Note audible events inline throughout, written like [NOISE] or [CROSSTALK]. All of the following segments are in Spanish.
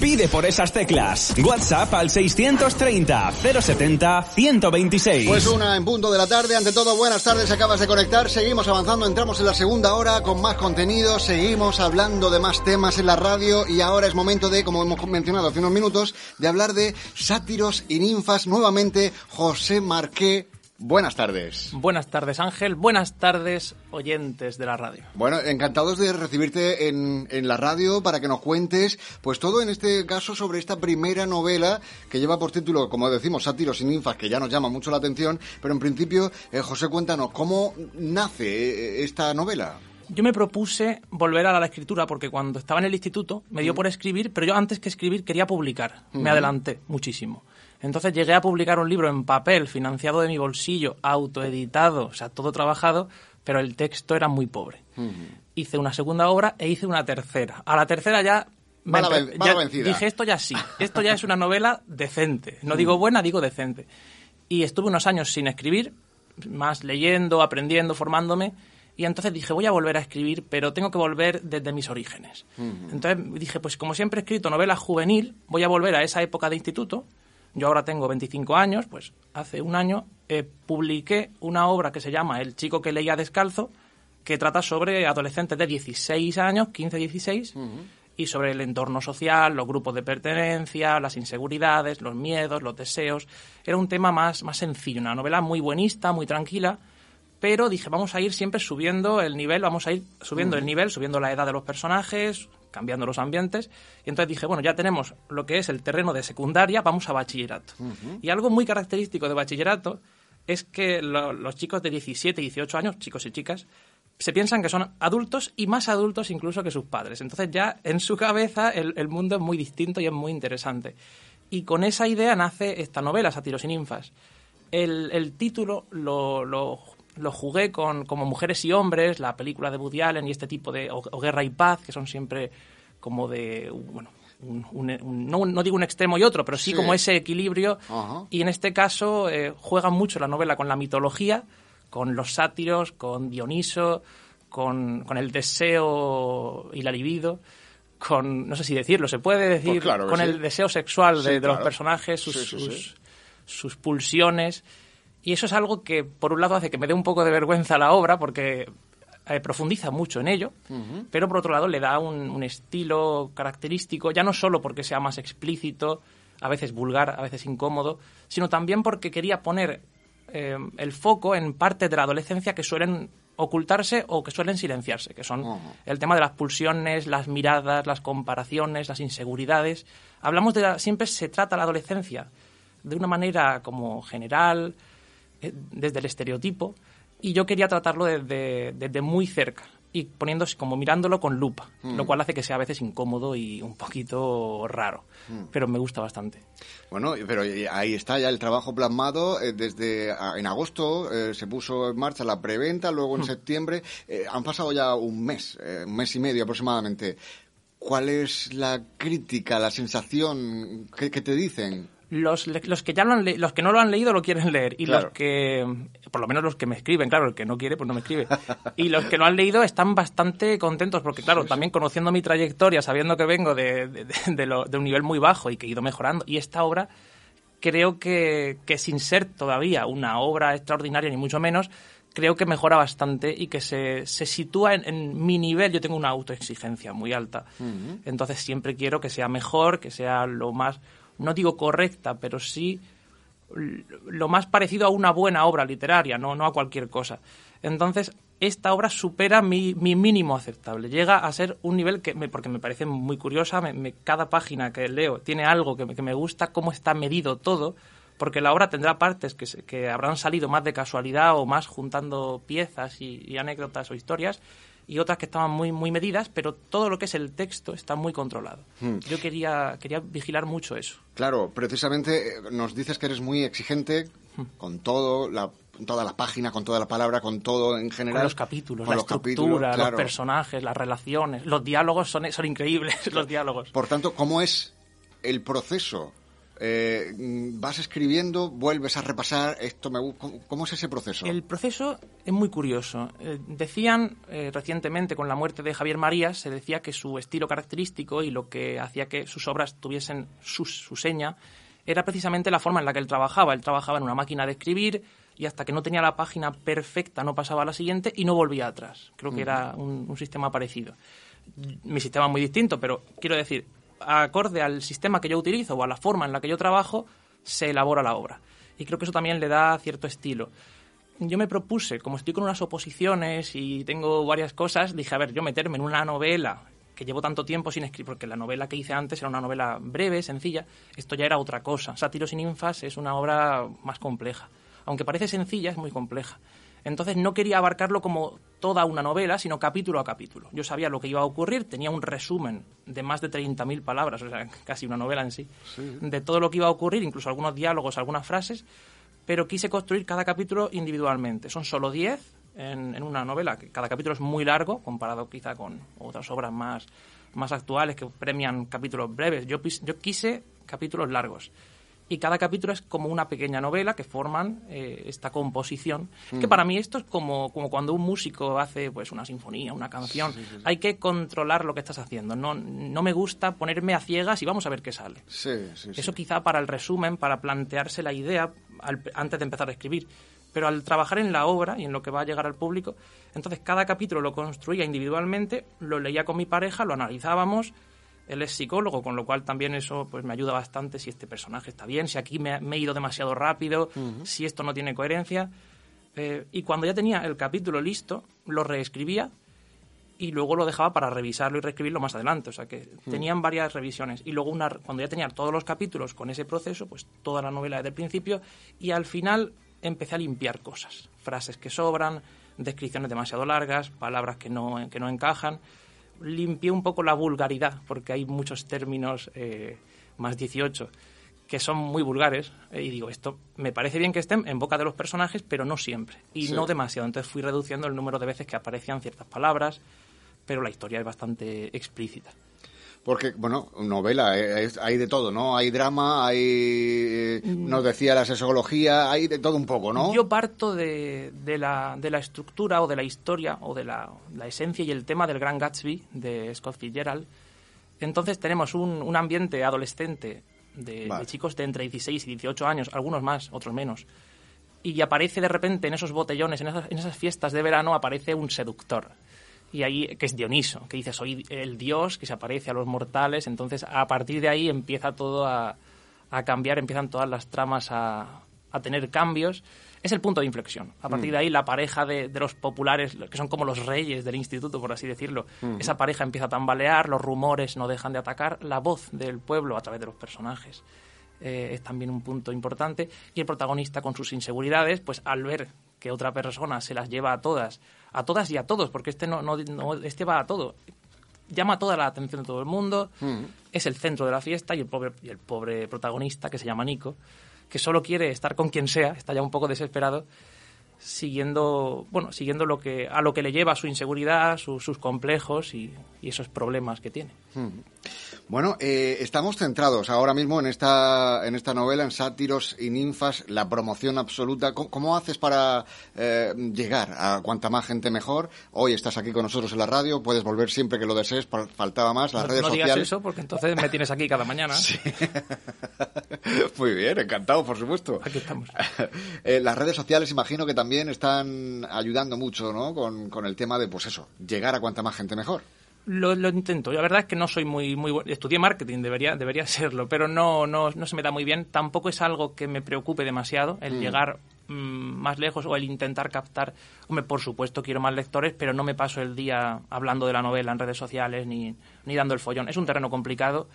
Pide por esas teclas. WhatsApp al 630 070 126. Pues una en punto de la tarde. Ante todo, buenas tardes. Acabas de conectar. Seguimos avanzando. Entramos en la segunda hora con más contenido. Seguimos hablando de más temas en la radio. Y ahora es momento de, como hemos mencionado hace unos minutos, de hablar de sátiros y ninfas. Nuevamente, José Marqué Buenas tardes. Buenas tardes, Ángel. Buenas tardes, oyentes de la radio. Bueno, encantados de recibirte en, en, la radio para que nos cuentes, pues todo en este caso sobre esta primera novela que lleva por título, como decimos, Sátiros y Ninfas, que ya nos llama mucho la atención, pero en principio, eh, José, cuéntanos, ¿cómo nace eh, esta novela? Yo me propuse volver a la escritura porque cuando estaba en el instituto me dio por escribir, pero yo antes que escribir quería publicar. Me adelanté muchísimo. Entonces llegué a publicar un libro en papel, financiado de mi bolsillo, autoeditado, o sea, todo trabajado, pero el texto era muy pobre. Hice una segunda obra e hice una tercera. A la tercera ya Mala, dije esto ya sí, [LAUGHS] esto ya es una novela decente. No digo buena, digo decente. Y estuve unos años sin escribir, más leyendo, aprendiendo, formándome. Y entonces dije, voy a volver a escribir, pero tengo que volver desde mis orígenes. Entonces dije, pues como siempre he escrito novela juvenil, voy a volver a esa época de instituto. Yo ahora tengo 25 años, pues hace un año eh, publiqué una obra que se llama El chico que leía descalzo, que trata sobre adolescentes de 16 años, 15, 16, y sobre el entorno social, los grupos de pertenencia, las inseguridades, los miedos, los deseos. Era un tema más, más sencillo, una novela muy buenista, muy tranquila, pero dije, vamos a ir siempre subiendo el nivel, vamos a ir subiendo el nivel, subiendo la edad de los personajes, cambiando los ambientes. Y entonces dije, bueno, ya tenemos lo que es el terreno de secundaria, vamos a bachillerato. Y algo muy característico de bachillerato es que los chicos de 17, 18 años, chicos y chicas, se piensan que son adultos y más adultos incluso que sus padres. Entonces ya en su cabeza el, mundo es muy distinto y es muy interesante. Y con esa idea nace esta novela, Satiros y Ninfas. El, título lo, lo, jugué con como Mujeres y Hombres, la película de Woody Allen y este tipo de... o, Guerra y Paz, que son siempre como de... bueno, no, digo un extremo y otro, pero sí, como ese equilibrio. Y en este caso eh, juega mucho la novela con la mitología, con los sátiros, con Dioniso, con, con el deseo y la libido con, no sé si decirlo, se puede decir, Pues con el deseo sexual de, los personajes, sus, sus, pulsiones. Y eso es algo que, por un lado, hace que me dé un poco de vergüenza la obra, porque eh, profundiza mucho en ello, pero por otro lado le da un, un, estilo característico, ya no solo porque sea más explícito, a veces vulgar, a veces incómodo, sino también porque quería poner eh, el foco en partes de la adolescencia que suelen ocultarse o que suelen silenciarse, que son el tema de las pulsiones, las miradas, las comparaciones, las inseguridades. Hablamos de la, siempre se trata la adolescencia de una manera como general, desde el estereotipo, y yo quería tratarlo desde, desde muy cerca y poniéndose como mirándolo con lupa, lo Mm. cual hace que sea a veces incómodo y un poquito raro, Mm. pero me gusta bastante. Bueno, pero ahí está ya el trabajo plasmado. eh, desde a- en agosto eh, se puso en marcha la preventa, luego en septiembre. eh, han pasado ya un mes, eh, un mes y medio aproximadamente. ¿Cuál es la crítica, la sensación que, que te dicen? Los, los que ya lo han le- los que no lo han leído lo quieren leer. Y Claro. los que por lo menos los que me escriben claro el que no quiere pues no me escribe. Y los que lo han leído están bastante contentos porque claro también conociendo mi trayectoria sabiendo que vengo de, de- de- de lo- de un nivel muy bajo y que he ido mejorando y esta obra creo que, que sin ser todavía una obra extraordinaria ni mucho menos creo que mejora bastante y que se, se sitúa en, en mi nivel. Yo tengo una autoexigencia muy alta. Entonces siempre quiero que sea mejor que sea lo más no digo correcta, pero sí lo más parecido a una buena obra literaria, no, no a cualquier cosa. Entonces, esta obra supera mi, mi mínimo aceptable. Llega a ser un nivel que, me, porque me parece muy curiosa, cada página que leo tiene algo que me, que me gusta, cómo está medido todo, porque la obra tendrá partes que, que habrán salido más de casualidad o más juntando piezas y anécdotas o historias, y otras que estaban muy, muy medidas, pero todo lo que es el texto está muy controlado. Hmm. Yo quería, quería vigilar mucho eso. Claro, precisamente eh, nos dices que eres muy exigente con todo, la, toda la página, con toda la palabra, con todo en general. Con los capítulos, Con la los estructura, los personajes, las relaciones, los diálogos son, son increíbles, [LAUGHS] los diálogos. Por tanto, ¿cómo es el proceso eh, vas escribiendo, vuelves a repasar, esto me, ¿cómo, es ese proceso? El proceso es muy curioso. Eh, decían eh, recientemente con la muerte de Javier Marías, se decía que su estilo característico y lo que hacía que sus obras tuviesen su, su seña era precisamente la forma en la que él trabajaba. Él trabajaba en una máquina de escribir y hasta que no tenía la página perfecta no pasaba a la siguiente y no volvía atrás. Creo que era un, un sistema parecido. Mi sistema es muy distinto, pero quiero decir, acorde al sistema que yo utilizo o a la forma en la que yo trabajo, se elabora la obra. Y creo que eso también le da cierto estilo. Yo me propuse, como estoy con unas oposiciones y tengo varias cosas, dije, a ver, yo meterme en una novela que llevo tanto tiempo sin escribir, porque la novela que hice antes era una novela breve, sencilla, esto ya era otra cosa. Sátiros y ninfas es una obra más compleja. Aunque parece sencilla, es muy compleja. Entonces no quería abarcarlo como toda una novela, sino capítulo a capítulo. Yo sabía lo que iba a ocurrir, tenía un resumen de más de 30.000 palabras, o sea, [LAUGHS] casi una novela en sí, de todo lo que iba a ocurrir, incluso algunos diálogos, algunas frases, pero quise construir cada capítulo individualmente. Son solo 10 en, una novela, que cada capítulo es muy largo, comparado quizá con otras obras más, más actuales que premian capítulos breves. Yo, yo quise capítulos largos y cada capítulo es como una pequeña novela que forman eh, esta composición, que mm. para mí esto es como, como cuando un músico hace pues una sinfonía, una canción, hay que controlar lo que estás haciendo, no, no me gusta ponerme a ciegas y vamos a ver qué sale. Eso quizá para el resumen, para plantearse la idea antes de empezar a escribir, pero al trabajar en la obra y en lo que va a llegar al público, entonces cada capítulo lo construía individualmente, lo leía con mi pareja, lo analizábamos, él es psicólogo, con lo cual también eso pues me ayuda bastante si este personaje está bien, si aquí me, he ido demasiado rápido, si esto no tiene coherencia. Eh, y cuando ya tenía el capítulo listo, lo reescribía y luego lo dejaba para revisarlo y reescribirlo más adelante. O sea que tenían varias revisiones. Y luego una, cuando ya tenía todos los capítulos con ese proceso, pues toda la novela desde el principio y al final empecé a limpiar cosas. Frases que sobran, descripciones demasiado largas, palabras que no, que no encajan limpié un poco la vulgaridad, porque hay muchos términos eh, más 18 que son muy vulgares eh, y digo, esto me parece bien que estén en boca de los personajes, pero no siempre y no demasiado. Entonces fui reduciendo el número de veces que aparecían ciertas palabras, pero la historia es bastante explícita. Porque, bueno, novela, eh, hay de todo, ¿no? Hay drama, hay, eh, mm. nos decía la sexología, hay de todo un poco, ¿no? Yo parto de, de, la, de la estructura o de la historia o de la, la, esencia y el tema del Gran Gatsby de Scott Fitzgerald. Entonces tenemos un, un ambiente adolescente de, de, chicos de entre 16 y 18 años, algunos más, otros menos. Y aparece de repente en esos botellones, en esas, en esas fiestas de verano, aparece un seductor y ahí que es Dioniso, que dice soy el dios que se aparece a los mortales, entonces a partir de ahí empieza todo a, a cambiar, empiezan todas las tramas a, a, tener cambios. Es el punto de inflexión. A partir mm. de ahí la pareja de, de, los populares, que son como los reyes del instituto, por así decirlo, mm. esa pareja empieza a tambalear, los rumores no dejan de atacar, la voz del pueblo a través de los personajes. Eh, es también un punto importante y el protagonista con sus inseguridades, pues al ver que otra persona se las lleva a todas a todas y a todos, porque este no, no, este va a todo. Llama toda la atención de todo el mundo, mm. es el centro de la fiesta y el pobre, y el pobre protagonista, que se llama Nico, que solo quiere estar con quien sea, está ya un poco desesperado, siguiendo, bueno, siguiendo lo que, a lo que le lleva su inseguridad, sus complejos y, esos problemas que tiene. Bueno, eh, estamos centrados ahora mismo en esta, en esta novela, en sátiros y ninfas, la promoción absoluta. ¿Cómo, haces para eh, llegar a cuanta más gente mejor? Hoy estás aquí con nosotros en la radio, puedes volver siempre que lo desees, faltaba más, las redes sociales. No digas eso porque entonces me tienes aquí cada mañana. [LAUGHS] Sí. [LAUGHS] Muy bien, encantado, por supuesto. Aquí estamos. [LAUGHS] Eh, las redes sociales imagino que también están ayudando mucho, ¿no? Con, con el tema de, pues eso, llegar a cuanta más gente mejor. Lo, intento. La verdad es que no soy muy muy bueno. Estudié marketing, debería debería [LAUGHS] serlo, pero no, no, no se me da muy bien. Tampoco es algo que me preocupe demasiado el mm. llegar mm, más lejos o el intentar captar. Hombre, por supuesto quiero más lectores, pero no me paso el día hablando de la novela en redes sociales ni, ni dando el follón. Es un terreno complicado.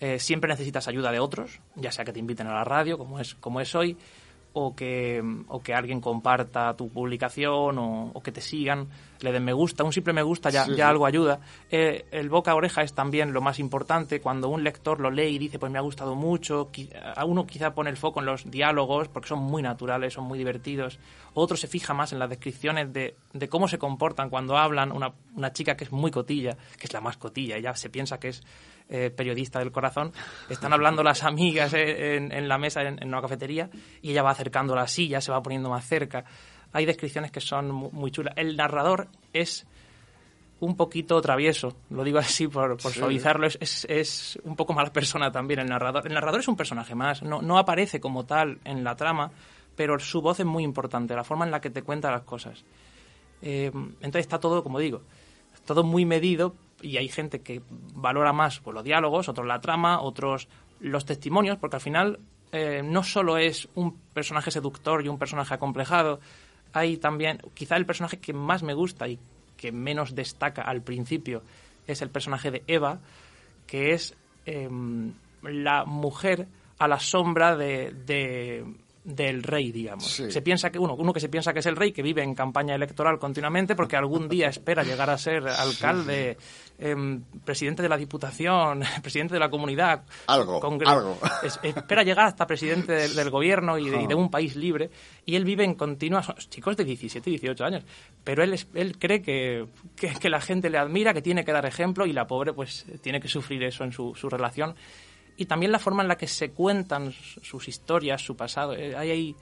Eh, siempre necesitas ayuda de otros, ya sea que te inviten a la radio, como es, como es hoy, o que, o que alguien comparta tu publicación o, que te sigan, le den me gusta, un simple me gusta ya, ya algo ayuda. Eh, el boca a oreja es también lo más importante, cuando un lector lo lee y dice pues me ha gustado mucho, a uno quizá pone el foco en los diálogos porque son muy naturales, son muy divertidos, otro se fija más en las descripciones de, de cómo se comportan cuando hablan, una, una chica que es muy cotilla, que es la más cotilla, ella se piensa que es eh, periodista del corazón, están hablando las amigas en, en la mesa en, en, una cafetería y ella va acercando la silla, se va poniendo más cerca. Hay descripciones que son muy chulas. El narrador es un poquito travieso, lo digo así por, por sí. suavizarlo, es, es, es, un poco mala persona también el narrador. El narrador es un personaje más, no, no aparece como tal en la trama, pero su voz es muy importante, la forma en la que te cuenta las cosas. Eh, entonces está todo, como digo, todo muy medido y hay gente que valora más pues, los diálogos, otros la trama, otros los testimonios, porque al final eh, no solo es un personaje seductor y un personaje acomplejado, hay también, quizá el personaje que más me gusta y que menos destaca al principio es el personaje de Eva, que es eh, la mujer a la sombra de, de del rey, digamos. Sí. Se piensa que uno, uno que se piensa que es el rey, que vive en campaña electoral continuamente porque algún día [LAUGHS] espera llegar a ser alcalde, eh, presidente de la diputación, [LAUGHS] presidente de la comunidad, algo, algo. Es, espera llegar hasta presidente del, del gobierno y de, y de, un país libre y él vive en continua, chicos de 17, 18 años, pero él, él cree que, que, que la gente le admira, que tiene que dar ejemplo y la pobre pues tiene que sufrir eso en su, su relación y también la forma en la que se cuentan sus historias, su pasado. Eh, hay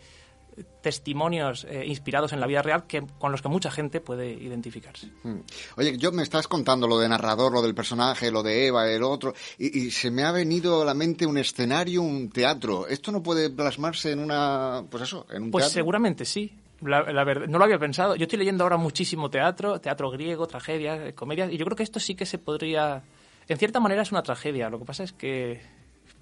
testimonios eh, inspirados en la vida real que con los que mucha gente puede identificarse. Mm. Oye, yo me estás contando lo de narrador, lo del personaje, lo de Eva, el otro, y, y, se me ha venido a la mente un escenario, un teatro. ¿Esto no puede plasmarse en una, pues eso, en un pues teatro? seguramente sí. La, la verdad, no lo había pensado. Yo estoy leyendo ahora muchísimo teatro, teatro griego, tragedias, comedias, y yo creo que esto sí que se podría... En cierta manera es una tragedia. Lo que pasa es que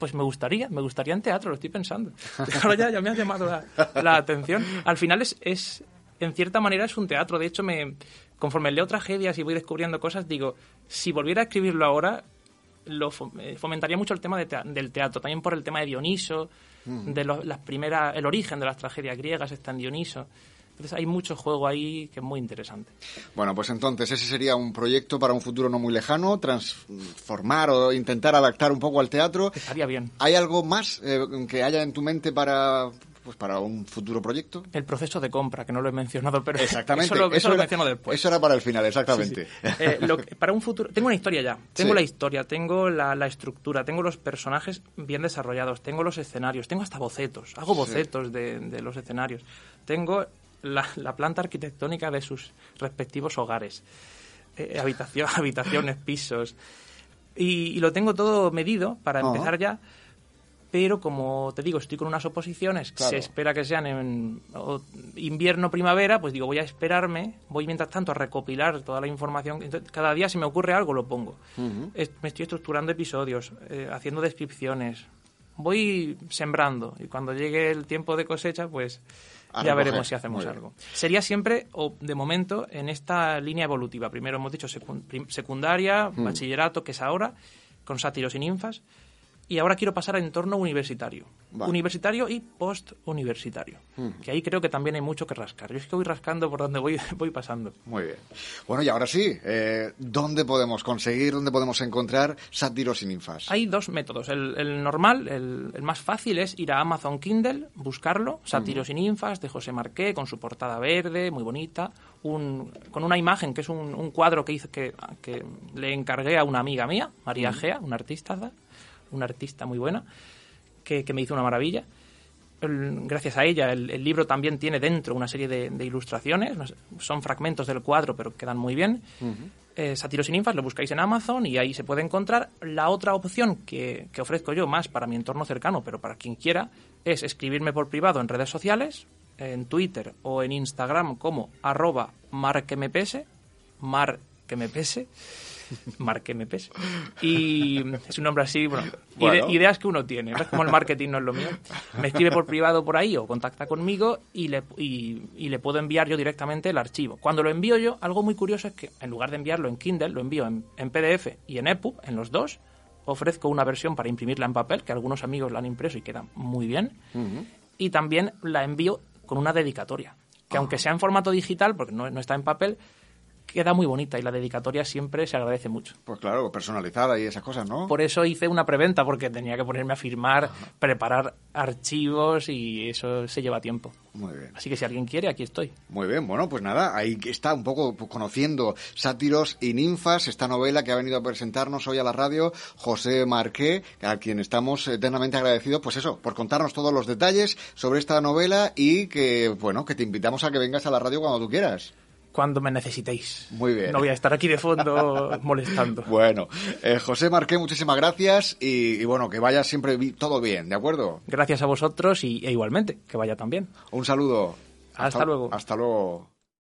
pues me gustaría, me gustaría en teatro, lo estoy pensando. [LAUGHS] Ahora ya, ya me ha llamado la, la atención. Al final es, es, en cierta manera es un teatro. De hecho, me, conforme leo tragedias y voy descubriendo cosas, digo, si volviera a escribirlo ahora, lo fomentaría mucho el tema de te del teatro, también por el tema de Dioniso, mm. de las primeras, el origen de las tragedias griegas está en Dioniso. Entonces hay mucho juego ahí que es muy interesante. Bueno, pues entonces ese sería un proyecto para un futuro no muy lejano, transformar o intentar adaptar un poco al teatro. Estaría bien. ¿Hay algo más eh, que haya en tu mente para pues para un futuro proyecto? El proceso de compra, que no lo he mencionado, pero [LAUGHS] exactamente. eso lo, eso eso lo era, menciono después. Eso era para el final, exactamente. Sí, sí. Eh, lo que, para un futuro, tengo una historia ya. Tengo Sí. la historia, tengo la, la, estructura, tengo los personajes bien desarrollados, tengo los escenarios, tengo hasta bocetos. Hago bocetos de, los escenarios. Tengo la, la, planta arquitectónica de sus respectivos hogares, eh, habitación, [LAUGHS] habitaciones, pisos. Y, y, lo tengo todo medido para empezar ya pero como te digo, estoy con unas oposiciones, Claro. se espera que sean en invierno, primavera, pues digo, voy a esperarme, voy mientras tanto a recopilar toda la información. Entonces, cada día si me ocurre algo lo pongo. Es- me estoy estructurando episodios, eh, haciendo descripciones, voy sembrando y cuando llegue el tiempo de cosecha, pues ya recoger. veremos si hacemos algo. Sería siempre, o de momento, en esta línea evolutiva. Primero hemos dicho secundaria, Mm. bachillerato, que es ahora, con sátiros y ninfas. Y ahora quiero pasar a entorno universitario. Vale. Universitario y post-universitario. Que ahí creo que también hay mucho que rascar. Yo es que voy rascando por donde voy, [LAUGHS] voy pasando. Muy bien. Bueno, y ahora sí, eh, ¿dónde podemos conseguir, dónde podemos encontrar sátiros y ninfas? Hay dos métodos. El, el normal, el, el más fácil es ir a Amazon Kindle, buscarlo, Sátiros y ninfas, de José Marqué, con su portada verde, muy bonita, un, con una imagen que es un, un cuadro que, hice, que, que le encargué a una amiga mía, María Gea, una artista, una artista muy buena, que, que me hizo una maravilla. El- gracias a ella, el, el libro también tiene dentro una serie de, de ilustraciones, son fragmentos del cuadro, pero quedan muy bien. Eh, Sátiros y ninfas lo buscáis en Amazon y ahí se puede encontrar. La otra opción que, que ofrezco yo más para mi entorno cercano, pero para quien quiera, es escribirme por privado en redes sociales, en Twitter o en Instagram como arroba marquemepese, marquemepese, marquemepese. Y es un nombre así, bueno, Bueno. ide- ideas que uno tiene, ¿ves? Como el marketing no es lo mío. Me escribe por privado por ahí o contacta conmigo y le, y, y le puedo enviar yo directamente el archivo. Cuando lo envío yo, algo muy curioso es que en lugar de enviarlo en Kindle, lo envío en, en PDF y en EPUB, en los dos. Ofrezco una versión para imprimirla en papel, que algunos amigos la han impreso y queda muy bien. Y también la envío con una dedicatoria, que aunque sea en formato digital, porque no, no está en papel, queda muy bonita y la dedicatoria siempre se agradece mucho. Pues claro, personalizada y esas cosas, ¿no? Por eso hice una preventa, porque tenía que ponerme a firmar, preparar archivos y eso se lleva tiempo. Muy bien. Así que si alguien quiere, aquí estoy. Muy bien, bueno, pues nada, ahí está un poco pues, conociendo Sátiros y Ninfas, esta novela que ha venido a presentarnos hoy a la radio José Marqué, a quien estamos eternamente agradecidos, pues eso, por contarnos todos los detalles sobre esta novela y que, bueno, que te invitamos a que vengas a la radio cuando tú quieras cuando me necesitéis. Muy bien. No voy a estar aquí de fondo [LAUGHS] molestando. Bueno, eh, José Marqué, muchísimas gracias y, bueno, que vaya siempre todo bien, ¿de acuerdo? Gracias a vosotros y, e igualmente, que vaya también. Un saludo. hasta luego. Hasta luego.